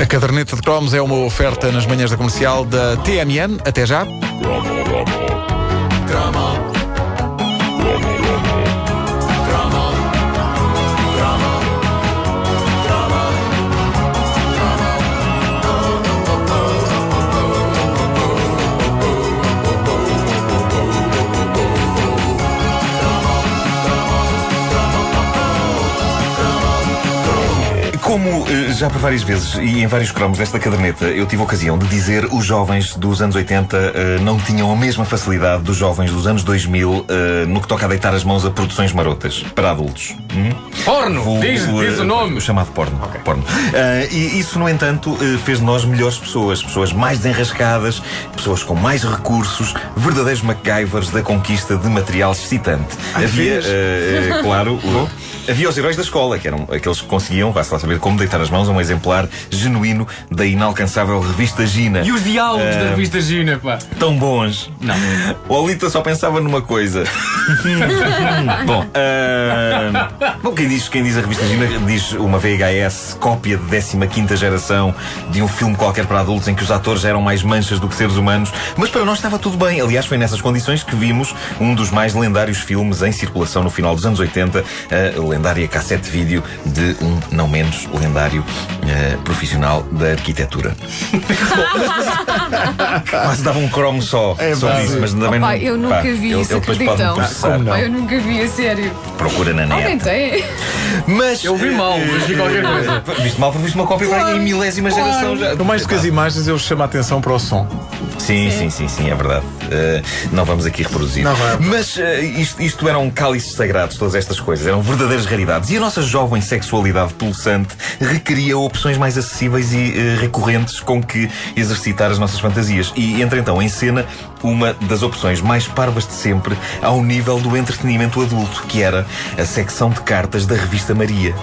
A caderneta de cromos é uma oferta nas manhãs da comercial da TMN. Até já. Já por várias vezes e em vários cromos desta caderneta eu tive a ocasião de dizer os jovens dos anos 80 eh, não tinham a mesma facilidade dos jovens dos anos 2000 eh, no que toca a deitar as mãos a produções marotas para adultos. Hum? Porno! Vulgo, diz, diz eh, o nome! Chamado porno. porno. Eh, e isso, no entanto, eh, fez de nós melhores pessoas. Pessoas mais desenrascadas, pessoas com mais recursos, verdadeiros MacGyvers da conquista de material excitante. Havia, eh, eh, claro, havia os heróis da escola, que eram aqueles que conseguiam, vá-se lá saber como deitar as mãos a um exemplar genuíno da inalcançável revista Gina. E os diálogos da revista Gina, pá. Tão bons. Não. O Olita só pensava numa coisa. Bom, ah, bom quem, diz, quem diz a revista Gina diz uma VHS cópia de 15 geração de um filme qualquer para adultos em que os atores eram mais manchas do que seres humanos. Mas para nós estava tudo bem. Aliás, foi nessas condições que vimos um dos mais lendários filmes em circulação no final dos anos 80, a lendária cassete vídeo de um não menos lendário eh, profissional da arquitetura. Quase dava um cromo só É sobre isso, mas também Pá, não. eu nunca pá, vi ele- isso, ele depois processar. Eu nunca vi, a sério. Procura na Alguém net. tem? Mas. Eu vi mal, mas vi qualquer coisa. eh, Viste mal viste uma cópia para aí em milésima geração já. No mais do que as imagens, eu chamo a atenção para o som. Sim, sim, sim, sim, é verdade. Eh, não vamos aqui reproduzir. Não. Mas eh, isto, isto eram cálices sagrados, todas estas coisas, eram verdadeiras raridades. E a nossa jovem sexualidade pulsante requeria opções mais acessíveis e eh, recorrentes com que exercitar as nossas fantasias. E entra então em cena uma das opções mais parvas de sempre ao nível do entretenimento adulto, que era a secção de cartas da revista Maria.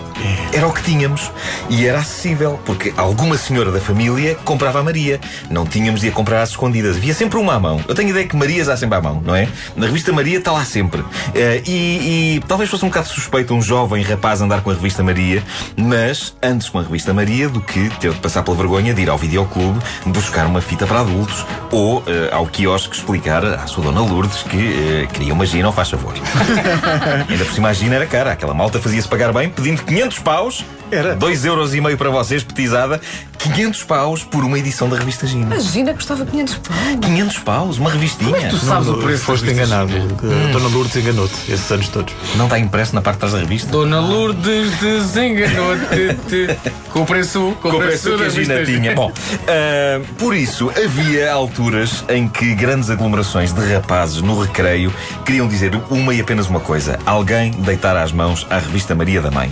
Era o que tínhamos e era acessível, porque alguma senhora da família comprava a Maria. Não tínhamos de a comprar às escondidas. Havia sempre uma à mão. Eu tenho ideia que Marias há sempre à mão, não é? Na revista Maria está lá sempre. Eh, e, e talvez fosse um bocado suspeito um jovem rapaz andar com a revista Maria, mas antes com a revista Maria do que ter de passar pela vergonha de ir ao videoclube buscar uma fita para adultos ou eh, ao quiosque explicar à sua dona Lourdes que eh, queria uma Gina, ou faz favor. Ainda por cima a Gina era cara. Aquela malta fazia-se pagar bem, pedindo 500 paus. Era. 2 euros e meio para vocês, petizada. 500 paus por uma edição da revista Gina. Imagina que custava 500 pau. 500 paus, uma revistinha. tu sabes o preço Foste enganado. A Dona Lourdes enganou-te esses anos todos. Não está impresso na parte de trás da revista? Dona Lourdes desenganou-te com o preço, com Com o preço preço que a Gina tinha. Bom, ah, por isso, havia alturas em que grandes aglomerações de rapazes no recreio queriam dizer uma e apenas uma coisa: alguém deitar as mãos à revista Maria da Mãe.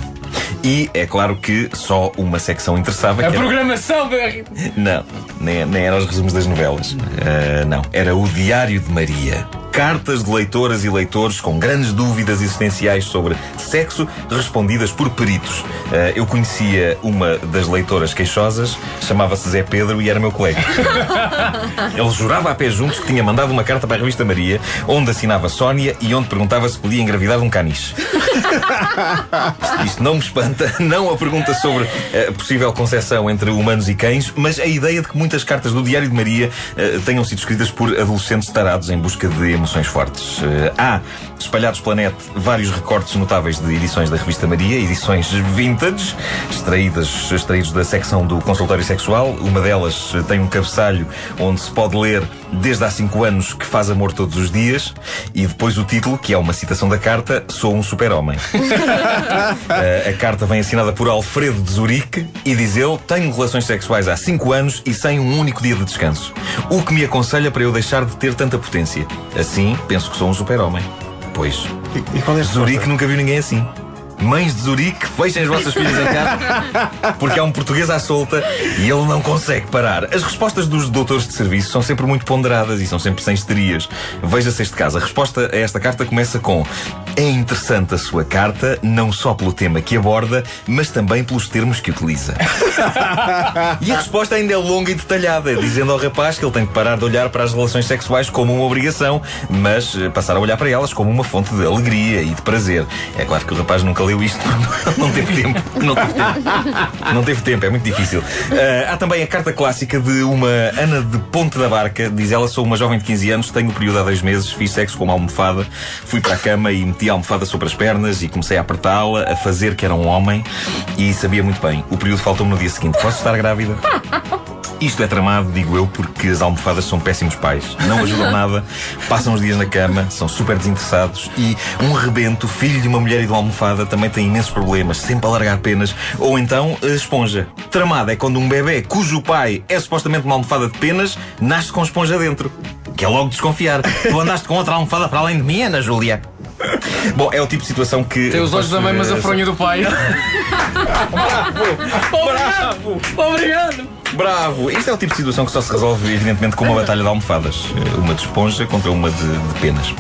E é claro que só uma secção interessava. A que era- programação da. Não, nem, nem era os resumos das novelas. Ah, não, era o Diário de Maria. Cartas de leitoras e leitores com grandes dúvidas existenciais sobre sexo, respondidas por peritos. Ah, eu conhecia uma das leitoras queixosas, chamava-se Zé Pedro e era meu colega. Ele jurava a pé juntos que tinha mandado uma carta para a revista Maria, onde assinava Sónia e onde perguntava se podia engravidar um caniche. Isto, não me espanta, não a pergunta sobre a possível concepção entre humanos e cães, mas a ideia de que muitas cartas do Diário de Maria eh, tenham sido escritas por adolescentes tarados em busca de emoções fortes. Eh, há, espalhados pela net, vários recortes notáveis de edições da revista Maria, edições vintage, extraídas, extraídos da secção do consultório sexual. Uma delas eh, tem um cabeçalho onde se pode ler desde há cinco anos que faz amor todos os dias e depois o título, que é uma citação da carta, Sou um super-homem. Uh, a carta vem assinada por Alfredo de Zurique e diz ele: Tenho relações sexuais há 5 anos e sem um único dia de descanso. O que me aconselha para eu deixar de ter tanta potência. Assim, penso que sou um super-homem. Pois, E, e qual é Zurique nunca viu ninguém assim. Mães de Zurique, fechem as vossas filhas em casa, porque há um português à solta e ele não consegue parar. As respostas dos doutores de serviço são sempre muito ponderadas e são sempre sem histerias. Veja-se este caso. A resposta a esta carta começa com: É interessante a sua carta, não só pelo tema que aborda, mas também pelos termos que utiliza. e a resposta ainda é longa e detalhada, dizendo ao rapaz que ele tem que parar de olhar para as relações sexuais como uma obrigação, mas eh, passar a olhar para elas como uma fonte de alegria e de prazer. É claro que o rapaz nunca leu isto, não teve tempo. Não teve tempo. Não teve tempo, é muito difícil. Uh, há também a carta clássica de uma Ana de Ponte da Barca. Diz ela: Sou uma jovem de 15 anos, tenho período há dois meses, fiz sexo com uma almofada, fui para a cama e meti a almofada sobre as pernas e comecei a apertá-la, a fazer que era um homem e sabia muito bem. O período faltou-me no dia seguinte. Posso estar grávida? Isto é tramado, digo eu, porque as almofadas são péssimos pais. Não ajudam nada, passam os dias na cama, são super desinteressados e um rebento, filho de uma mulher e de uma almofada, também tem imensos problemas, sempre a largar penas. Ou então, a esponja. Tramada é quando um bebê cujo pai é supostamente uma almofada de penas nasce com esponja dentro. Que é logo desconfiar. Tu andaste com outra almofada para além de mim, Ana Júlia. Bom, é o tipo de situação que. Tem os olhos da mãe, mas a fronha do pai. Bravo! Obrigado! Bravo! Isto é o tipo de situação que só se resolve, evidentemente, com uma batalha de almofadas. Eh, Uma de esponja contra uma de, de penas.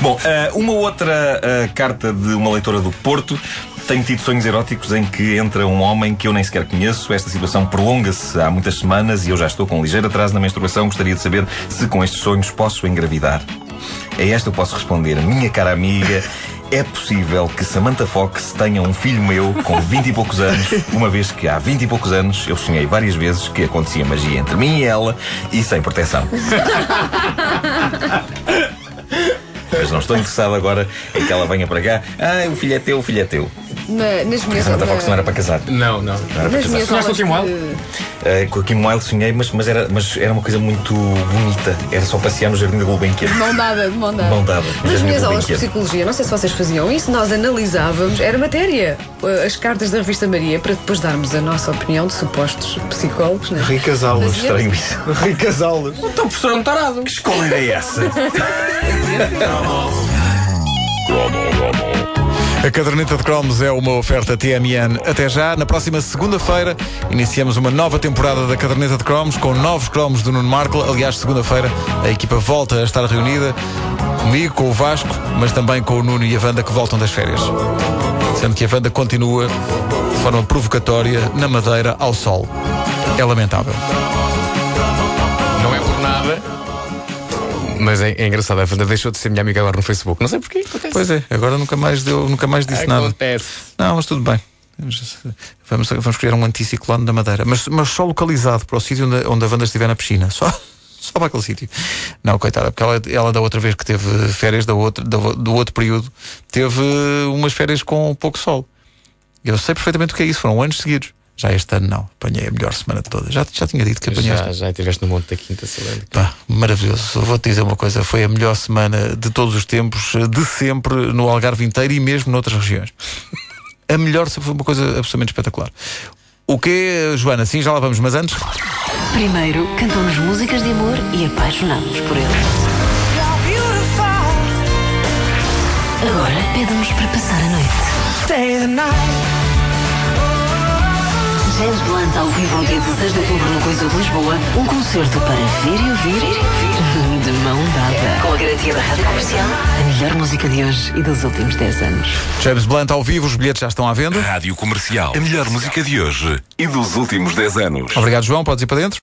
Bom, eh, uma outra eh, carta de uma leitora do Porto. Tenho tido sonhos eróticos em que entra um homem que eu nem sequer conheço. Esta situação prolonga-se há muitas semanas e eu já estou com um ligeiro atraso na menstruação. Gostaria de saber se com estes sonhos posso engravidar. A esta eu posso responder, minha cara amiga, é possível que Samantha Fox tenha um filho meu com 20 e poucos anos, uma vez que há 20 e poucos anos eu sonhei várias vezes que acontecia magia entre mim e ela e sem proteção. Mas não estou interessado agora em que ela venha para cá. Ah, o filho é teu, o filho é teu. Na- nas minhas Samantha Fox não era para casar. Não, não. Não era para casar. Sonhaste com o Kim de- Ah, com a Kim Wilde sonhei, mas, mas, era, mas era uma coisa muito bonita. Era só passear no Jardim da Gulbenkian. de mão dada, de mão dada. Mão dada. Nas minhas aulas de psicologia, não sei se vocês faziam isso, nós analisávamos, era matéria, uh, as cartas da revista Maria, para depois darmos a nossa opinião de supostos psicólogos, né? Ricas aulas. Estranho isso. Ricas aulas. Então o professor é um tarado. Que escola era essa? A caderneta de cromos é uma oferta TMN. Até já, na próxima segunda-feira, iniciamos uma nova temporada da caderneta de cromos com novos cromos do Nuno Marco. Aliás, segunda-feira a equipa volta a estar reunida comigo, com o Vasco, mas também com o Nuno e a Wanda que voltam das férias. Sendo que a Wanda continua de forma provocatória na Madeira ao sol. É lamentável. Mas é, é engraçado, a Wanda deixou de ser minha amiga agora no Facebook. Não sei porquê. Acontece. Pois é, agora nunca mais deu, nunca mais disse nada. Acontece. Não, mas tudo bem. Vamos, vamos criar um anticiclone da Madeira. Mas, mas só localizado para o sítio onde, onde a Wanda estiver na piscina. Só, só para aquele sítio. Não, coitada, porque ela, ela da outra vez que teve férias da outra, do, do outro período, teve umas férias com pouco sol. Eu sei perfeitamente o que é isso. Foram anos seguidos. Já este ano não. Apanhei a melhor semana de todas. Já, já tinha dito que apanhei Já, já estiveste no Monte da Quinta, sabendo. Pá, maravilhoso. Vou-te dizer uma coisa: foi a melhor semana de todos os tempos, de sempre, no Algarve inteiro e mesmo noutras regiões. A melhor foi uma coisa absolutamente espetacular. O que, Joana? Sim, já lá vamos, mas antes. Primeiro, cantam-nos músicas de amor e apaixonamos por eles. Agora, pedem-nos para passar a noite. James Blunt ao vivo ao dia 16 de outubro no Coisa de Lisboa. Um concerto para ver e ouvir de mão dada. Com a garantia da Rádio Comercial. A melhor música de hoje e dos últimos 10 anos. James Blunt ao vivo, os bilhetes já estão à venda. Rádio Comercial. A melhor música de hoje e dos últimos 10 anos. Obrigado, João. Podes ir para dentro.